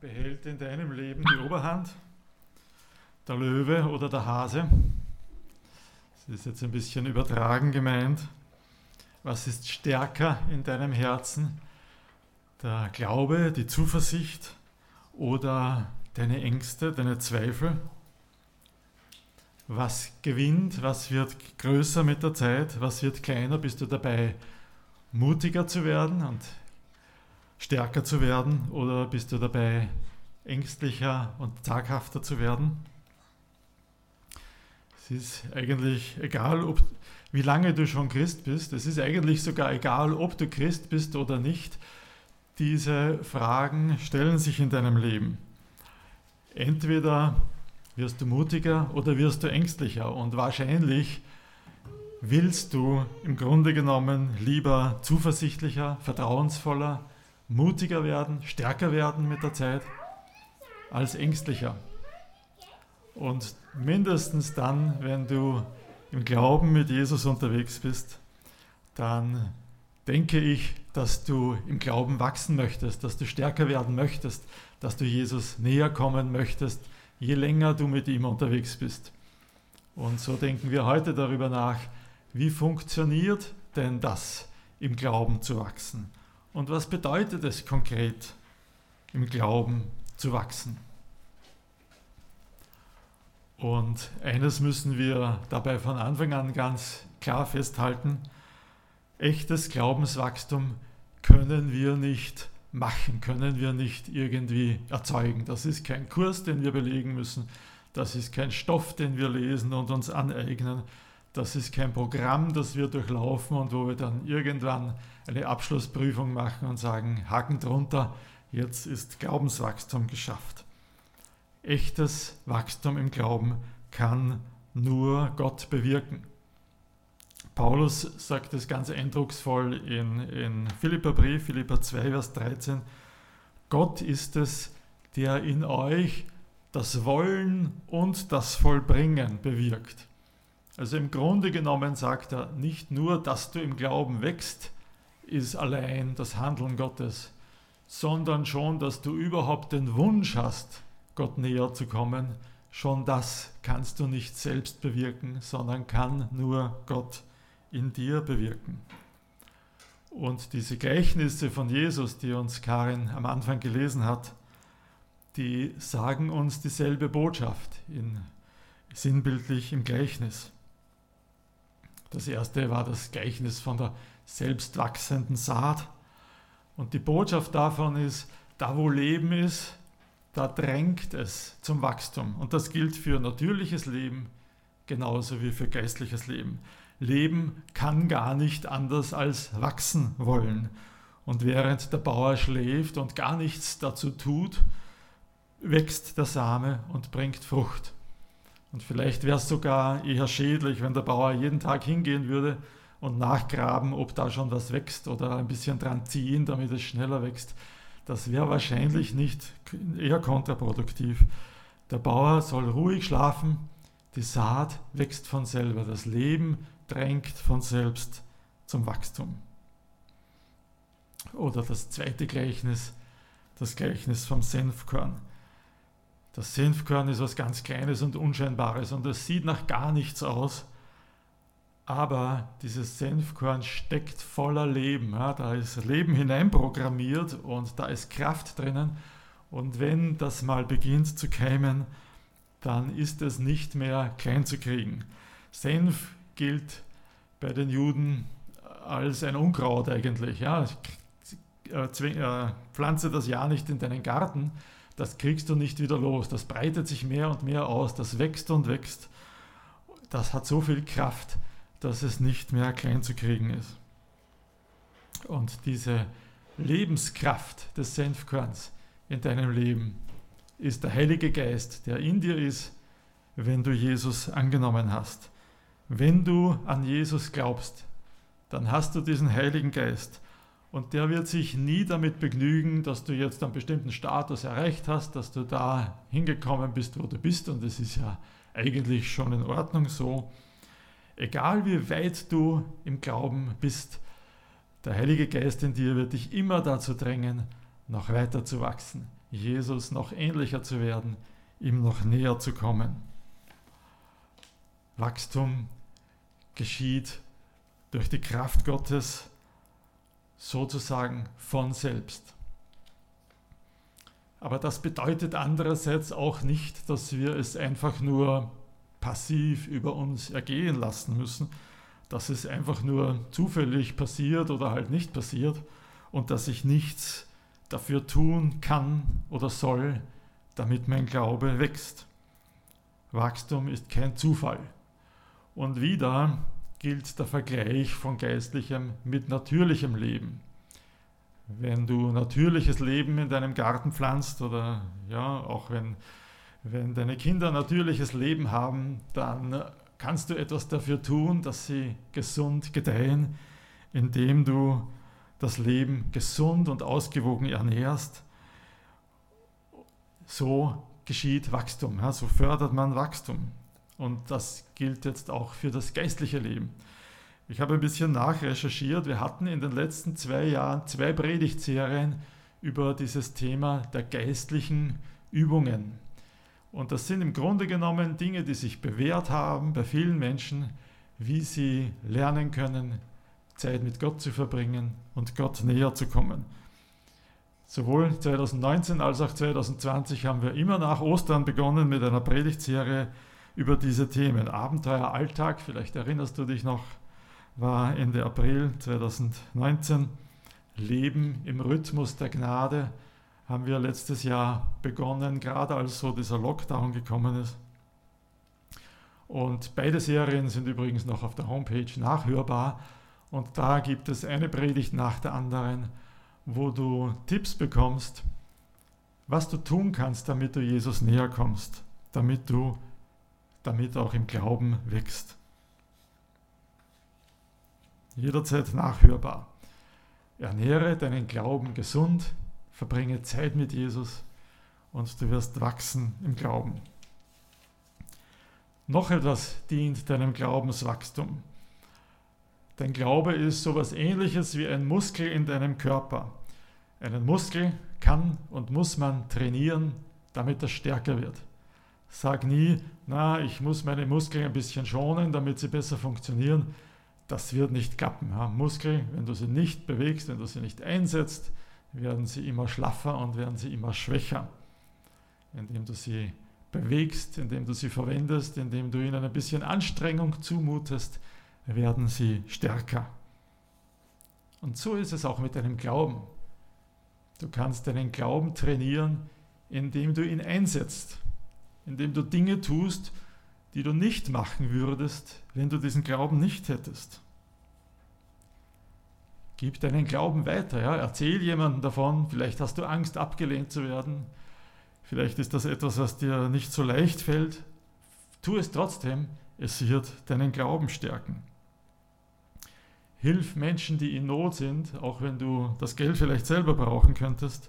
Behält in deinem Leben die Oberhand? Der Löwe oder der Hase? Das ist jetzt ein bisschen übertragen gemeint. Was ist stärker in deinem Herzen? Der Glaube, die Zuversicht oder deine Ängste, deine Zweifel? Was gewinnt? Was wird größer mit der Zeit? Was wird kleiner? Bist du dabei, mutiger zu werden und stärker zu werden oder bist du dabei, ängstlicher und zaghafter zu werden? Es ist eigentlich egal, ob, wie lange du schon Christ bist. Es ist eigentlich sogar egal, ob du Christ bist oder nicht. Diese Fragen stellen sich in deinem Leben. Entweder wirst du mutiger oder wirst du ängstlicher. Und wahrscheinlich willst du im Grunde genommen lieber zuversichtlicher, vertrauensvoller, mutiger werden, stärker werden mit der Zeit, als ängstlicher. Und mindestens dann, wenn du im Glauben mit Jesus unterwegs bist, dann denke ich, dass du im Glauben wachsen möchtest, dass du stärker werden möchtest, dass du Jesus näher kommen möchtest, je länger du mit ihm unterwegs bist. Und so denken wir heute darüber nach, wie funktioniert denn das, im Glauben zu wachsen? Und was bedeutet es konkret, im Glauben zu wachsen? Und eines müssen wir dabei von Anfang an ganz klar festhalten, echtes Glaubenswachstum können wir nicht machen, können wir nicht irgendwie erzeugen. Das ist kein Kurs, den wir belegen müssen, das ist kein Stoff, den wir lesen und uns aneignen, das ist kein Programm, das wir durchlaufen und wo wir dann irgendwann eine Abschlussprüfung machen und sagen, Haken drunter, jetzt ist Glaubenswachstum geschafft. Echtes Wachstum im Glauben kann nur Gott bewirken. Paulus sagt es ganz eindrucksvoll in, in Philippa Brief, Philippa 2, Vers 13. Gott ist es, der in euch das Wollen und das Vollbringen bewirkt. Also im Grunde genommen sagt er, nicht nur, dass du im Glauben wächst, ist allein das Handeln Gottes, sondern schon, dass du überhaupt den Wunsch hast, Gott näher zu kommen, schon das kannst du nicht selbst bewirken, sondern kann nur Gott in dir bewirken. Und diese Gleichnisse von Jesus, die uns Karin am Anfang gelesen hat, die sagen uns dieselbe Botschaft, in, sinnbildlich im Gleichnis. Das erste war das Gleichnis von der selbstwachsenden Saat. Und die Botschaft davon ist, da wo Leben ist, da drängt es zum Wachstum. Und das gilt für natürliches Leben genauso wie für geistliches Leben. Leben kann gar nicht anders als wachsen wollen. Und während der Bauer schläft und gar nichts dazu tut, wächst der Same und bringt Frucht. Und vielleicht wäre es sogar eher schädlich, wenn der Bauer jeden Tag hingehen würde und nachgraben, ob da schon was wächst oder ein bisschen dran ziehen, damit es schneller wächst. Das wäre wahrscheinlich nicht eher kontraproduktiv. Der Bauer soll ruhig schlafen, die Saat wächst von selber, das Leben drängt von selbst zum Wachstum. Oder das zweite Gleichnis, das Gleichnis vom Senfkorn. Das Senfkorn ist was ganz Kleines und Unscheinbares und es sieht nach gar nichts aus. Aber dieses Senfkorn steckt voller Leben. Ja, da ist Leben hineinprogrammiert und da ist Kraft drinnen. Und wenn das mal beginnt zu keimen, dann ist es nicht mehr klein zu kriegen. Senf gilt bei den Juden als ein Unkraut eigentlich. Ja. Äh, pflanze das ja nicht in deinen Garten, das kriegst du nicht wieder los. Das breitet sich mehr und mehr aus, das wächst und wächst. Das hat so viel Kraft, dass es nicht mehr klein zu kriegen ist. Und diese Lebenskraft des Senfkorns in deinem Leben ist der Heilige Geist, der in dir ist, wenn du Jesus angenommen hast. Wenn du an Jesus glaubst, dann hast du diesen Heiligen Geist und der wird sich nie damit begnügen, dass du jetzt einen bestimmten Status erreicht hast, dass du da hingekommen bist, wo du bist. Und es ist ja eigentlich schon in Ordnung so. Egal wie weit du im Glauben bist, der Heilige Geist in dir wird dich immer dazu drängen, noch weiter zu wachsen, Jesus noch ähnlicher zu werden, ihm noch näher zu kommen. Wachstum geschieht durch die Kraft Gottes sozusagen von selbst. Aber das bedeutet andererseits auch nicht, dass wir es einfach nur passiv über uns ergehen lassen müssen, dass es einfach nur zufällig passiert oder halt nicht passiert und dass ich nichts dafür tun kann oder soll, damit mein Glaube wächst. Wachstum ist kein Zufall. Und wieder gilt der Vergleich von geistlichem mit natürlichem Leben. Wenn du natürliches Leben in deinem Garten pflanzt oder ja, auch wenn, wenn deine Kinder natürliches Leben haben, dann kannst du etwas dafür tun, dass sie gesund gedeihen, indem du das Leben gesund und ausgewogen ernährst. So geschieht Wachstum, ja, so fördert man Wachstum. Und das gilt jetzt auch für das geistliche Leben. Ich habe ein bisschen nachrecherchiert. Wir hatten in den letzten zwei Jahren zwei Predigtserien über dieses Thema der geistlichen Übungen. Und das sind im Grunde genommen Dinge, die sich bewährt haben bei vielen Menschen, wie sie lernen können, Zeit mit Gott zu verbringen und Gott näher zu kommen. Sowohl 2019 als auch 2020 haben wir immer nach Ostern begonnen mit einer Predigtserie über diese Themen. Abenteuer Alltag, vielleicht erinnerst du dich noch, war Ende April 2019. Leben im Rhythmus der Gnade haben wir letztes Jahr begonnen, gerade als so dieser Lockdown gekommen ist. Und beide Serien sind übrigens noch auf der Homepage nachhörbar. Und da gibt es eine Predigt nach der anderen, wo du Tipps bekommst, was du tun kannst, damit du Jesus näher kommst, damit du damit auch im Glauben wächst. Jederzeit nachhörbar. Ernähre deinen Glauben gesund, verbringe Zeit mit Jesus und du wirst wachsen im Glauben. Noch etwas dient deinem Glaubenswachstum. Dein Glaube ist sowas ähnliches wie ein Muskel in deinem Körper. Einen Muskel kann und muss man trainieren, damit er stärker wird. Sag nie, na, ich muss meine Muskeln ein bisschen schonen, damit sie besser funktionieren. Das wird nicht klappen. Ja. Muskeln, wenn du sie nicht bewegst, wenn du sie nicht einsetzt, werden sie immer schlaffer und werden sie immer schwächer. Indem du sie bewegst, indem du sie verwendest, indem du ihnen ein bisschen Anstrengung zumutest, werden sie stärker. Und so ist es auch mit deinem Glauben. Du kannst deinen Glauben trainieren, indem du ihn einsetzt, indem du Dinge tust, die du nicht machen würdest, wenn du diesen Glauben nicht hättest. Gib deinen Glauben weiter, ja? erzähl jemandem davon, vielleicht hast du Angst, abgelehnt zu werden, vielleicht ist das etwas, was dir nicht so leicht fällt. Tu es trotzdem, es wird deinen Glauben stärken. Hilf Menschen, die in Not sind, auch wenn du das Geld vielleicht selber brauchen könntest.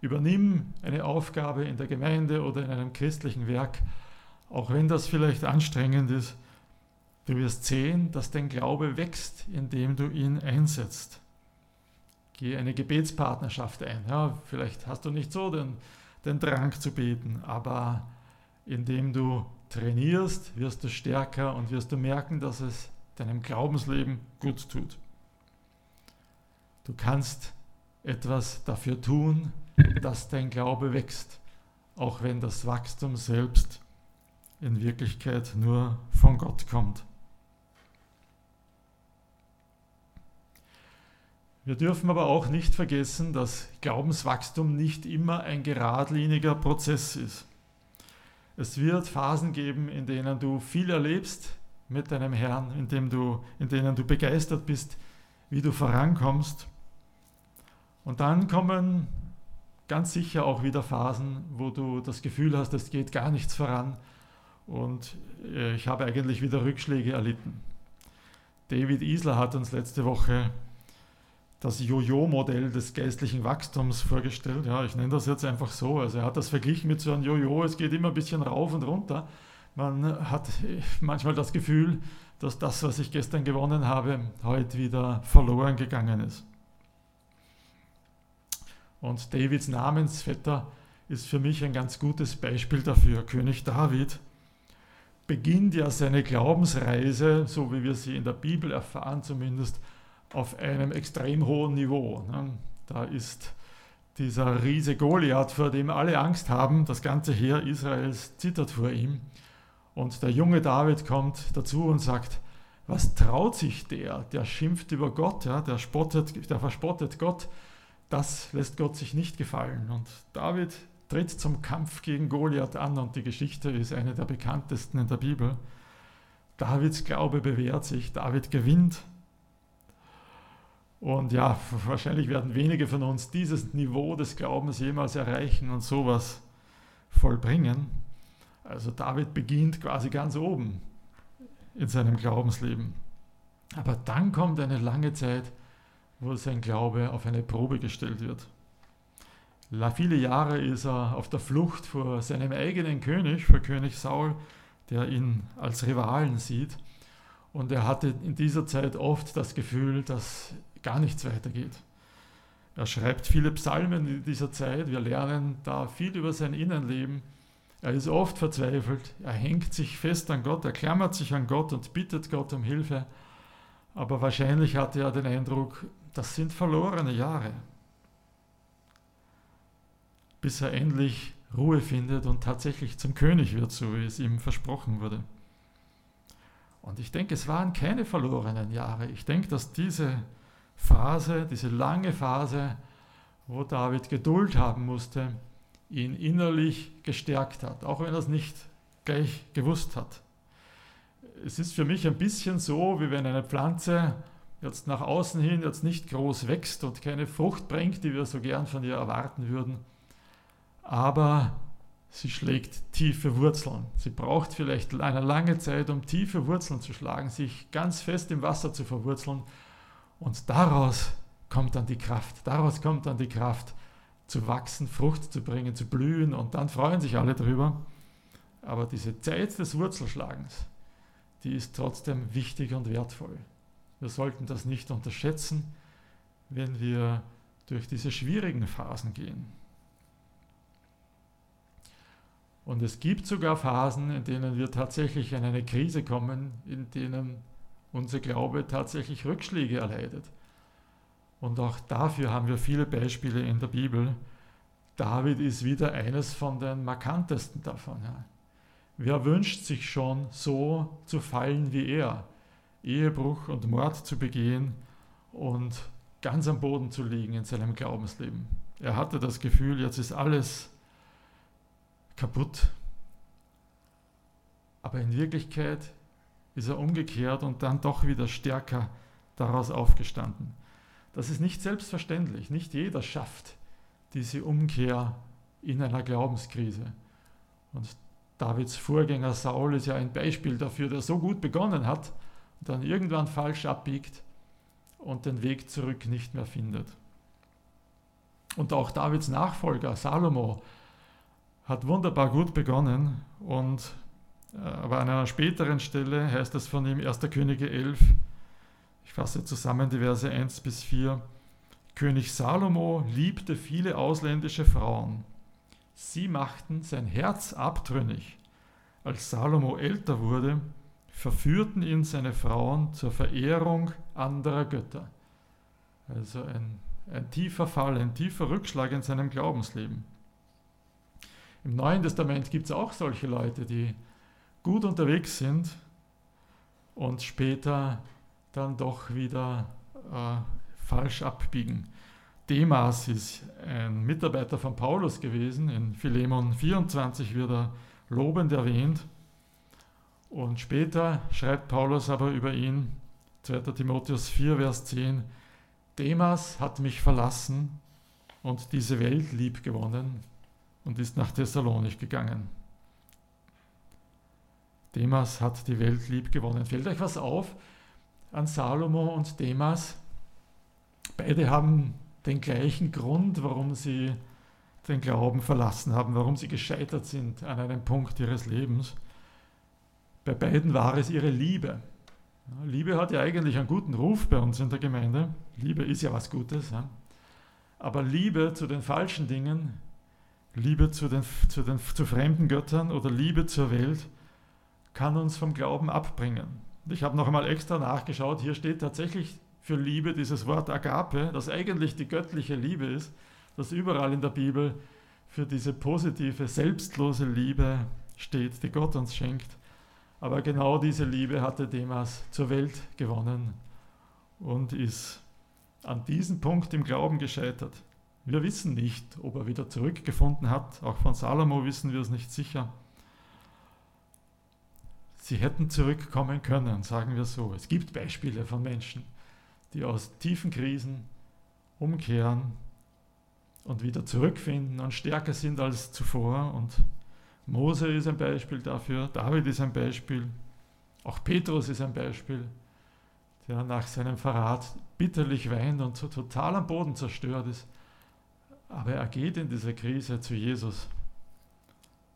Übernimm eine Aufgabe in der Gemeinde oder in einem christlichen Werk, auch wenn das vielleicht anstrengend ist. Du wirst sehen, dass dein Glaube wächst, indem du ihn einsetzt. Geh eine Gebetspartnerschaft ein. Ja, vielleicht hast du nicht so den, den Drang zu beten, aber indem du trainierst, wirst du stärker und wirst du merken, dass es deinem Glaubensleben gut tut. Du kannst etwas dafür tun, dass dein Glaube wächst, auch wenn das Wachstum selbst in Wirklichkeit nur von Gott kommt. Wir dürfen aber auch nicht vergessen, dass Glaubenswachstum nicht immer ein geradliniger Prozess ist. Es wird Phasen geben, in denen du viel erlebst mit deinem Herrn, in, dem du, in denen du begeistert bist, wie du vorankommst. Und dann kommen ganz sicher auch wieder Phasen, wo du das Gefühl hast, es geht gar nichts voran und äh, ich habe eigentlich wieder Rückschläge erlitten. David Isler hat uns letzte Woche das Jojo-Modell des geistlichen Wachstums vorgestellt. Ja, ich nenne das jetzt einfach so. Also er hat das verglichen mit so einem Jojo, es geht immer ein bisschen rauf und runter. Man hat manchmal das Gefühl, dass das, was ich gestern gewonnen habe, heute wieder verloren gegangen ist. Und Davids Namensvetter ist für mich ein ganz gutes Beispiel dafür. König David beginnt ja seine Glaubensreise, so wie wir sie in der Bibel erfahren zumindest, auf einem extrem hohen Niveau. Ne? Da ist dieser Riese Goliath, vor dem alle Angst haben, das ganze Heer Israels zittert vor ihm. Und der junge David kommt dazu und sagt, was traut sich der? Der schimpft über Gott, ja, der, spottet, der verspottet Gott. Das lässt Gott sich nicht gefallen. Und David tritt zum Kampf gegen Goliath an und die Geschichte ist eine der bekanntesten in der Bibel. Davids Glaube bewährt sich, David gewinnt. Und ja, wahrscheinlich werden wenige von uns dieses Niveau des Glaubens jemals erreichen und sowas vollbringen. Also David beginnt quasi ganz oben in seinem Glaubensleben. Aber dann kommt eine lange Zeit, wo sein Glaube auf eine Probe gestellt wird. Viele Jahre ist er auf der Flucht vor seinem eigenen König, vor König Saul, der ihn als Rivalen sieht. Und er hatte in dieser Zeit oft das Gefühl, dass gar nichts weitergeht. Er schreibt viele Psalmen in dieser Zeit. Wir lernen da viel über sein Innenleben. Er ist oft verzweifelt. Er hängt sich fest an Gott. Er klammert sich an Gott und bittet Gott um Hilfe. Aber wahrscheinlich hatte er den Eindruck, das sind verlorene Jahre bis er endlich Ruhe findet und tatsächlich zum König wird, so wie es ihm versprochen wurde. Und ich denke, es waren keine verlorenen Jahre. Ich denke, dass diese Phase, diese lange Phase, wo David Geduld haben musste, ihn innerlich gestärkt hat, auch wenn er es nicht gleich gewusst hat. Es ist für mich ein bisschen so, wie wenn eine Pflanze jetzt nach außen hin jetzt nicht groß wächst und keine Frucht bringt, die wir so gern von ihr erwarten würden aber sie schlägt tiefe Wurzeln. Sie braucht vielleicht eine lange Zeit, um tiefe Wurzeln zu schlagen, sich ganz fest im Wasser zu verwurzeln. Und daraus kommt dann die Kraft. Daraus kommt dann die Kraft, zu wachsen, Frucht zu bringen, zu blühen. Und dann freuen sich alle drüber. Aber diese Zeit des Wurzelschlagens, die ist trotzdem wichtig und wertvoll. Wir sollten das nicht unterschätzen, wenn wir durch diese schwierigen Phasen gehen. Und es gibt sogar Phasen, in denen wir tatsächlich in eine Krise kommen, in denen unser Glaube tatsächlich Rückschläge erleidet. Und auch dafür haben wir viele Beispiele in der Bibel. David ist wieder eines von den markantesten davon. Wer wünscht sich schon so zu fallen wie er, Ehebruch und Mord zu begehen und ganz am Boden zu liegen in seinem Glaubensleben? Er hatte das Gefühl, jetzt ist alles kaputt. Aber in Wirklichkeit ist er umgekehrt und dann doch wieder stärker daraus aufgestanden. Das ist nicht selbstverständlich. Nicht jeder schafft diese Umkehr in einer Glaubenskrise. Und Davids Vorgänger Saul ist ja ein Beispiel dafür, der so gut begonnen hat dann irgendwann falsch abbiegt und den Weg zurück nicht mehr findet. Und auch Davids Nachfolger Salomo hat wunderbar gut begonnen und äh, aber an einer späteren Stelle heißt es von ihm 1. Könige 11, ich fasse zusammen die Verse 1 bis 4, König Salomo liebte viele ausländische Frauen. Sie machten sein Herz abtrünnig. Als Salomo älter wurde, verführten ihn seine Frauen zur Verehrung anderer Götter. Also ein, ein tiefer Fall, ein tiefer Rückschlag in seinem Glaubensleben. Im Neuen Testament gibt es auch solche Leute, die gut unterwegs sind und später dann doch wieder äh, falsch abbiegen. Demas ist ein Mitarbeiter von Paulus gewesen. In Philemon 24 wird er lobend erwähnt. Und später schreibt Paulus aber über ihn, 2. Timotheus 4, Vers 10, Demas hat mich verlassen und diese Welt lieb gewonnen und ist nach Thessalonich gegangen. Demas hat die Welt lieb gewonnen. Fällt euch was auf an Salomo und Demas? Beide haben den gleichen Grund, warum sie den Glauben verlassen haben, warum sie gescheitert sind an einem Punkt ihres Lebens. Bei beiden war es ihre Liebe. Liebe hat ja eigentlich einen guten Ruf bei uns in der Gemeinde. Liebe ist ja was Gutes. Ja? Aber Liebe zu den falschen Dingen Liebe zu, den, zu, den, zu fremden Göttern oder Liebe zur Welt kann uns vom Glauben abbringen. Ich habe noch einmal extra nachgeschaut, hier steht tatsächlich für Liebe dieses Wort Agape, das eigentlich die göttliche Liebe ist, das überall in der Bibel für diese positive, selbstlose Liebe steht, die Gott uns schenkt. Aber genau diese Liebe hatte Demas zur Welt gewonnen und ist an diesem Punkt im Glauben gescheitert. Wir wissen nicht, ob er wieder zurückgefunden hat. Auch von Salomo wissen wir es nicht sicher. Sie hätten zurückkommen können, sagen wir so. Es gibt Beispiele von Menschen, die aus tiefen Krisen umkehren und wieder zurückfinden und stärker sind als zuvor. Und Mose ist ein Beispiel dafür, David ist ein Beispiel, auch Petrus ist ein Beispiel, der nach seinem Verrat bitterlich weint und so total am Boden zerstört ist. Aber er geht in dieser Krise zu Jesus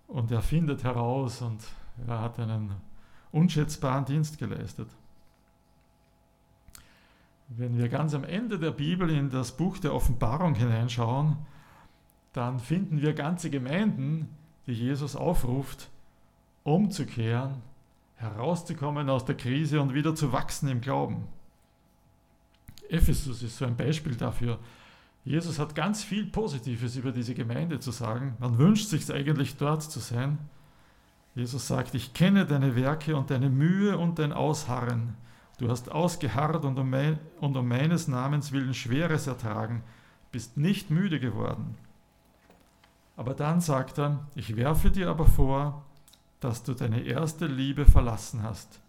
und er findet heraus und er hat einen unschätzbaren Dienst geleistet. Wenn wir ganz am Ende der Bibel in das Buch der Offenbarung hineinschauen, dann finden wir ganze Gemeinden, die Jesus aufruft, umzukehren, herauszukommen aus der Krise und wieder zu wachsen im Glauben. Ephesus ist so ein Beispiel dafür. Jesus hat ganz viel Positives über diese Gemeinde zu sagen. Man wünscht sich eigentlich dort zu sein. Jesus sagt, ich kenne deine Werke und deine Mühe und dein Ausharren Du hast ausgeharrt und um, mein, und um meines Namens willen Schweres ertragen, bist nicht müde geworden. Aber dann sagt er, ich werfe dir aber vor, dass du deine erste Liebe verlassen hast.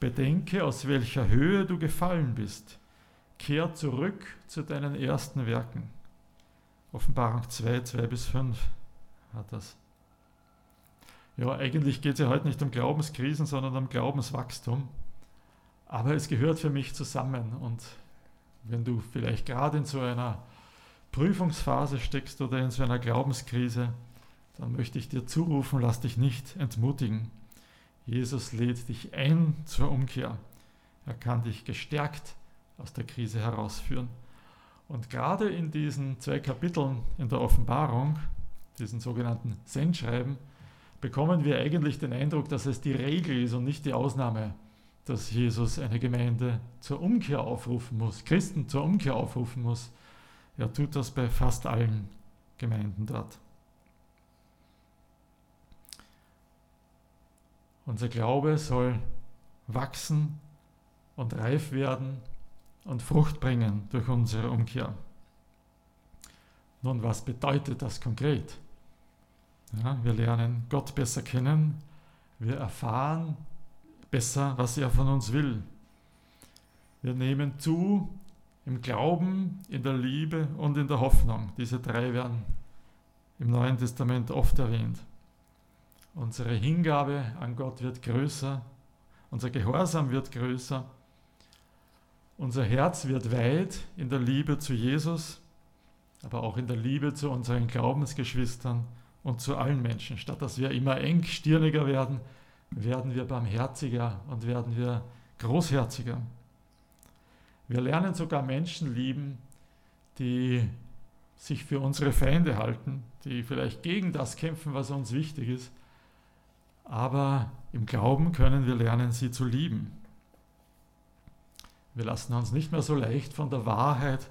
Bedenke, aus welcher Höhe du gefallen bist. Kehr zurück zu deinen ersten Werken. Offenbarung 2, 2 bis 5 hat das. Ja, eigentlich geht es ja heute nicht um Glaubenskrisen, sondern um Glaubenswachstum. Aber es gehört für mich zusammen. Und wenn du vielleicht gerade in so einer Prüfungsphase steckst oder in so einer Glaubenskrise, dann möchte ich dir zurufen, lass dich nicht entmutigen. Jesus lädt dich ein zur Umkehr. Er kann dich gestärkt aus der Krise herausführen. Und gerade in diesen zwei Kapiteln in der Offenbarung, diesen sogenannten Sendschreiben, bekommen wir eigentlich den Eindruck, dass es die Regel ist und nicht die Ausnahme dass Jesus eine Gemeinde zur Umkehr aufrufen muss, Christen zur Umkehr aufrufen muss. Er tut das bei fast allen Gemeinden dort. Unser Glaube soll wachsen und reif werden und Frucht bringen durch unsere Umkehr. Nun, was bedeutet das konkret? Ja, wir lernen Gott besser kennen, wir erfahren besser, was er von uns will. Wir nehmen zu im Glauben, in der Liebe und in der Hoffnung. Diese drei werden im Neuen Testament oft erwähnt. Unsere Hingabe an Gott wird größer, unser Gehorsam wird größer, unser Herz wird weit in der Liebe zu Jesus, aber auch in der Liebe zu unseren Glaubensgeschwistern und zu allen Menschen. Statt dass wir immer engstirniger werden, werden wir barmherziger und werden wir großherziger. Wir lernen sogar Menschen lieben, die sich für unsere Feinde halten, die vielleicht gegen das kämpfen, was uns wichtig ist. Aber im Glauben können wir lernen, sie zu lieben. Wir lassen uns nicht mehr so leicht von der Wahrheit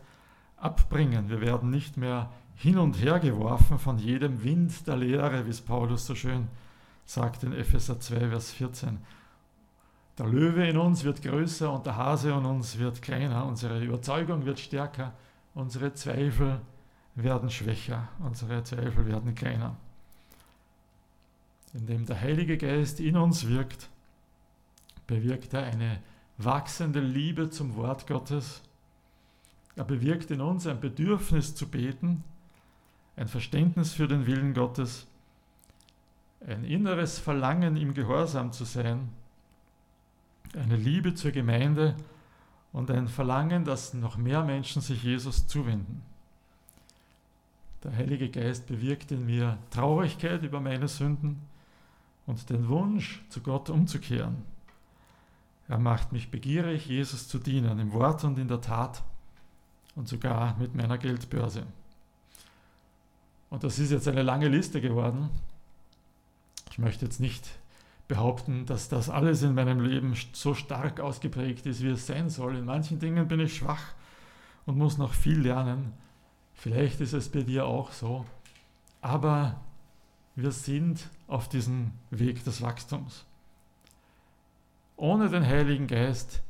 abbringen. Wir werden nicht mehr hin und her geworfen von jedem Wind der Lehre, wie es Paulus so schön sagt in Epheser 2, Vers 14. Der Löwe in uns wird größer und der Hase in uns wird kleiner. Unsere Überzeugung wird stärker, unsere Zweifel werden schwächer, unsere Zweifel werden kleiner. Indem der Heilige Geist in uns wirkt, bewirkt er eine wachsende Liebe zum Wort Gottes. Er bewirkt in uns ein Bedürfnis zu beten, ein Verständnis für den Willen Gottes ein inneres Verlangen, im Gehorsam zu sein, eine Liebe zur Gemeinde und ein Verlangen, dass noch mehr Menschen sich Jesus zuwenden. Der Heilige Geist bewirkt in mir Traurigkeit über meine Sünden und den Wunsch, zu Gott umzukehren. Er macht mich begierig, Jesus zu dienen, im Wort und in der Tat und sogar mit meiner Geldbörse. Und das ist jetzt eine lange Liste geworden. Ich möchte jetzt nicht behaupten, dass das alles in meinem Leben so stark ausgeprägt ist, wie es sein soll. In manchen Dingen bin ich schwach und muss noch viel lernen. Vielleicht ist es bei dir auch so. Aber wir sind auf diesem Weg des Wachstums. Ohne den Heiligen Geist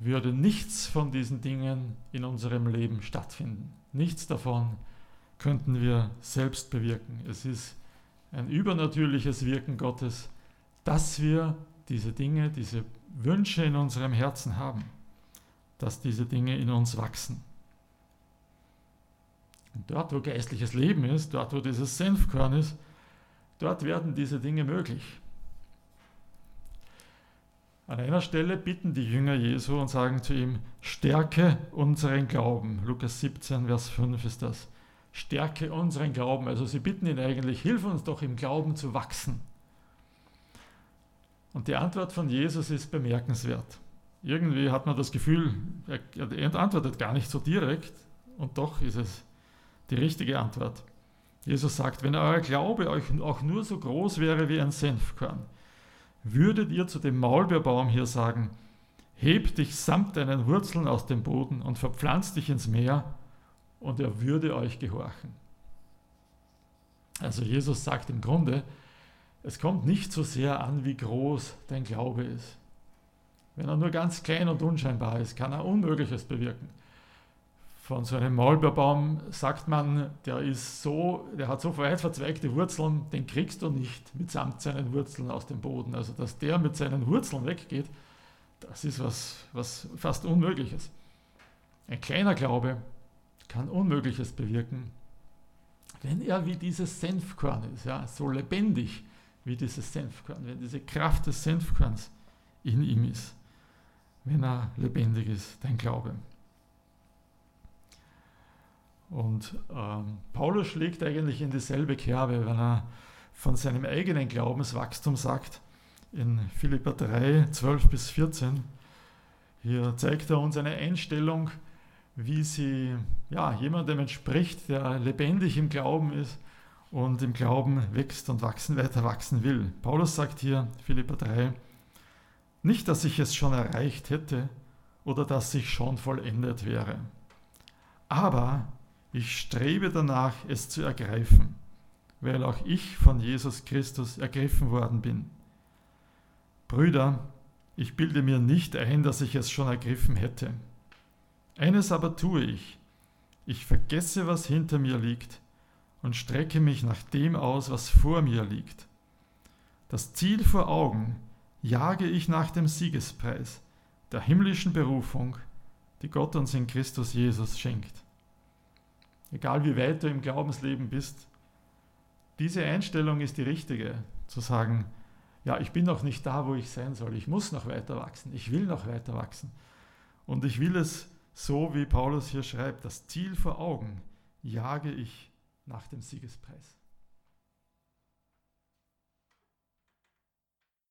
würde nichts von diesen Dingen in unserem Leben stattfinden. Nichts davon könnten wir selbst bewirken. Es ist ein übernatürliches Wirken Gottes, dass wir diese Dinge, diese Wünsche in unserem Herzen haben, dass diese Dinge in uns wachsen. Und dort, wo geistliches Leben ist, dort, wo dieses Senfkorn ist, dort werden diese Dinge möglich. An einer Stelle bitten die Jünger Jesu und sagen zu ihm, stärke unseren Glauben. Lukas 17, Vers 5 ist das. Stärke unseren Glauben. Also sie bitten ihn eigentlich, hilf uns doch im Glauben zu wachsen. Und die Antwort von Jesus ist bemerkenswert. Irgendwie hat man das Gefühl, er antwortet gar nicht so direkt und doch ist es die richtige Antwort. Jesus sagt, wenn euer Glaube euch auch nur so groß wäre wie ein Senfkorn, würdet ihr zu dem Maulbeerbaum hier sagen, heb dich samt deinen Wurzeln aus dem Boden und verpflanz dich ins Meer, und er würde euch gehorchen. Also Jesus sagt im Grunde, es kommt nicht so sehr an, wie groß dein Glaube ist. Wenn er nur ganz klein und unscheinbar ist, kann er Unmögliches bewirken. Von so einem Maulbeerbaum sagt man, der ist so, der hat so weit verzweigte Wurzeln, den kriegst du nicht mitsamt seinen Wurzeln aus dem Boden. Also dass der mit seinen Wurzeln weggeht, das ist was, was fast Unmögliches. Ein kleiner Glaube kann Unmögliches bewirken, wenn er wie dieses Senfkorn ist, ja, so lebendig wie dieses Senfkorn, wenn diese Kraft des Senfkorns in ihm ist, wenn er lebendig ist, dein Glaube. Und ähm, Paulus schlägt eigentlich in dieselbe Kerbe, wenn er von seinem eigenen Glaubenswachstum sagt, in Philippa 3, 12 bis 14. Hier zeigt er uns eine Einstellung, wie sie ja, jemandem entspricht, der lebendig im Glauben ist und im Glauben wächst und wachsen, weiter wachsen will. Paulus sagt hier, Philippa 3, nicht, dass ich es schon erreicht hätte oder dass ich schon vollendet wäre, aber ich strebe danach, es zu ergreifen, weil auch ich von Jesus Christus ergriffen worden bin. Brüder, ich bilde mir nicht ein, dass ich es schon ergriffen hätte. Eines aber tue ich, ich vergesse, was hinter mir liegt und strecke mich nach dem aus, was vor mir liegt. Das Ziel vor Augen jage ich nach dem Siegespreis, der himmlischen Berufung, die Gott uns in Christus Jesus schenkt. Egal wie weit du im Glaubensleben bist, diese Einstellung ist die richtige, zu sagen, ja, ich bin noch nicht da, wo ich sein soll, ich muss noch weiter wachsen, ich will noch weiter wachsen. Und ich will es so, wie Paulus hier schreibt, das Ziel vor Augen jage ich nach dem Siegespreis.